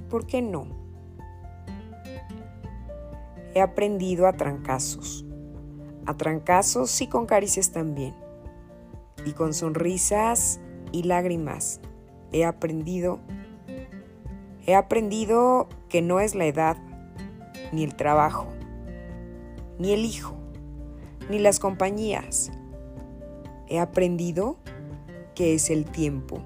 ¿Y por qué no? He aprendido a trancazos, a trancazos y con caricias también, y con sonrisas y lágrimas. He aprendido, he aprendido que no es la edad, ni el trabajo, ni el hijo, ni las compañías. He aprendido que es el tiempo.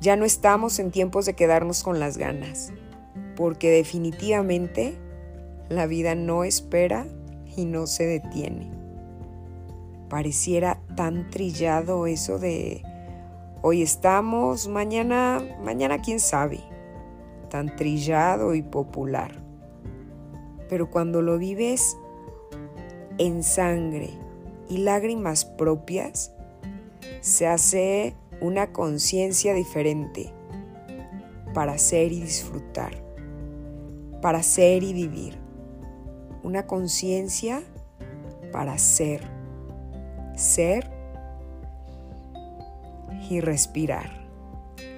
Ya no estamos en tiempos de quedarnos con las ganas porque definitivamente la vida no espera y no se detiene. Pareciera tan trillado eso de hoy estamos, mañana, mañana quién sabe, tan trillado y popular. Pero cuando lo vives en sangre y lágrimas propias, se hace una conciencia diferente para ser y disfrutar para ser y vivir. Una conciencia para ser. Ser y respirar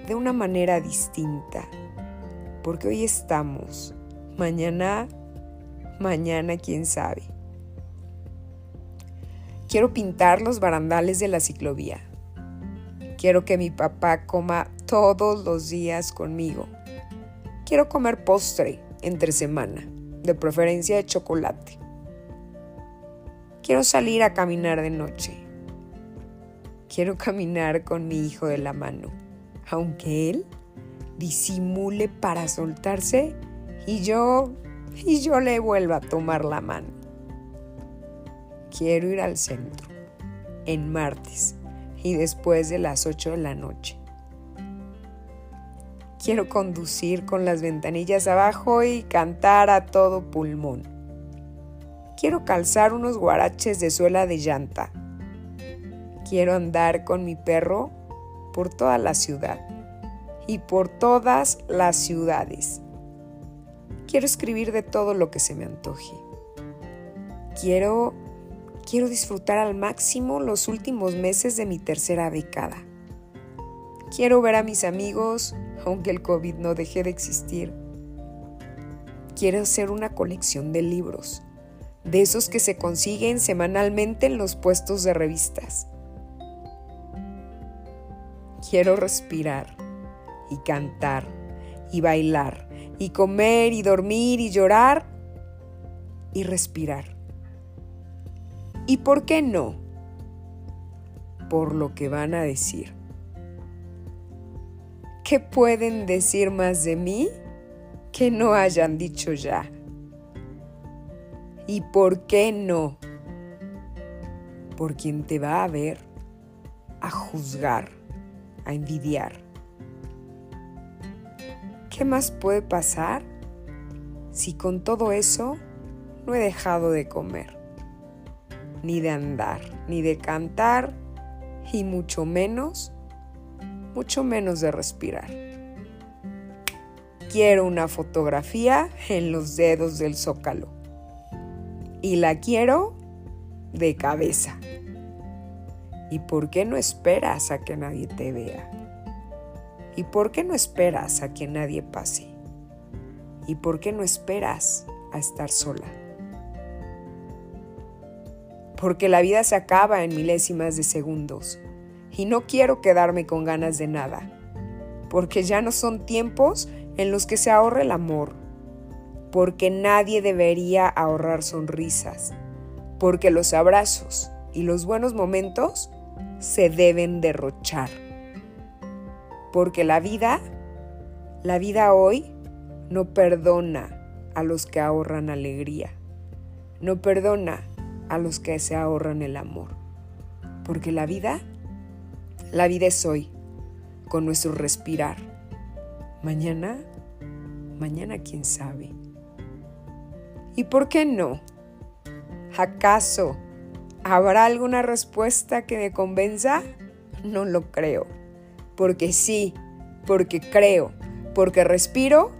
de una manera distinta. Porque hoy estamos, mañana, mañana quién sabe. Quiero pintar los barandales de la ciclovía. Quiero que mi papá coma todos los días conmigo. Quiero comer postre entre semana, de preferencia de chocolate. Quiero salir a caminar de noche. Quiero caminar con mi hijo de la mano, aunque él disimule para soltarse y yo y yo le vuelva a tomar la mano. Quiero ir al centro en martes y después de las 8 de la noche. Quiero conducir con las ventanillas abajo y cantar a todo pulmón. Quiero calzar unos guaraches de suela de llanta. Quiero andar con mi perro por toda la ciudad y por todas las ciudades. Quiero escribir de todo lo que se me antoje. Quiero quiero disfrutar al máximo los últimos meses de mi tercera década. Quiero ver a mis amigos aunque el COVID no deje de existir. Quiero hacer una colección de libros, de esos que se consiguen semanalmente en los puestos de revistas. Quiero respirar y cantar y bailar y comer y dormir y llorar y respirar. ¿Y por qué no? Por lo que van a decir. ¿Qué pueden decir más de mí que no hayan dicho ya? ¿Y por qué no? Por quien te va a ver, a juzgar, a envidiar. ¿Qué más puede pasar si con todo eso no he dejado de comer, ni de andar, ni de cantar, y mucho menos mucho menos de respirar. Quiero una fotografía en los dedos del zócalo. Y la quiero de cabeza. ¿Y por qué no esperas a que nadie te vea? ¿Y por qué no esperas a que nadie pase? ¿Y por qué no esperas a estar sola? Porque la vida se acaba en milésimas de segundos. Y no quiero quedarme con ganas de nada, porque ya no son tiempos en los que se ahorre el amor, porque nadie debería ahorrar sonrisas, porque los abrazos y los buenos momentos se deben derrochar, porque la vida, la vida hoy no perdona a los que ahorran alegría, no perdona a los que se ahorran el amor, porque la vida la vida es hoy, con nuestro respirar. Mañana, mañana quién sabe. ¿Y por qué no? ¿Acaso habrá alguna respuesta que me convenza? No lo creo. Porque sí, porque creo, porque respiro,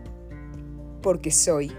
porque soy.